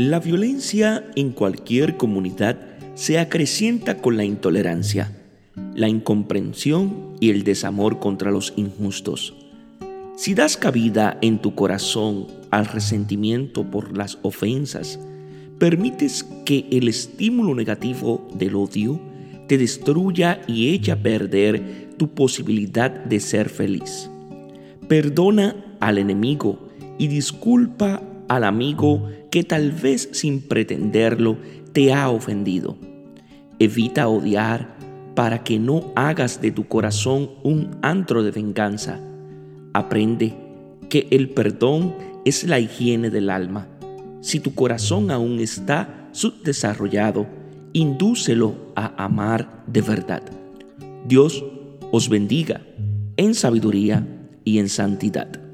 La violencia en cualquier comunidad se acrecienta con la intolerancia, la incomprensión y el desamor contra los injustos. Si das cabida en tu corazón al resentimiento por las ofensas, permites que el estímulo negativo del odio te destruya y eche a perder tu posibilidad de ser feliz. Perdona al enemigo y disculpa al amigo que tal vez sin pretenderlo te ha ofendido. Evita odiar para que no hagas de tu corazón un antro de venganza. Aprende que el perdón es la higiene del alma. Si tu corazón aún está subdesarrollado, indúcelo a amar de verdad. Dios os bendiga en sabiduría y en santidad.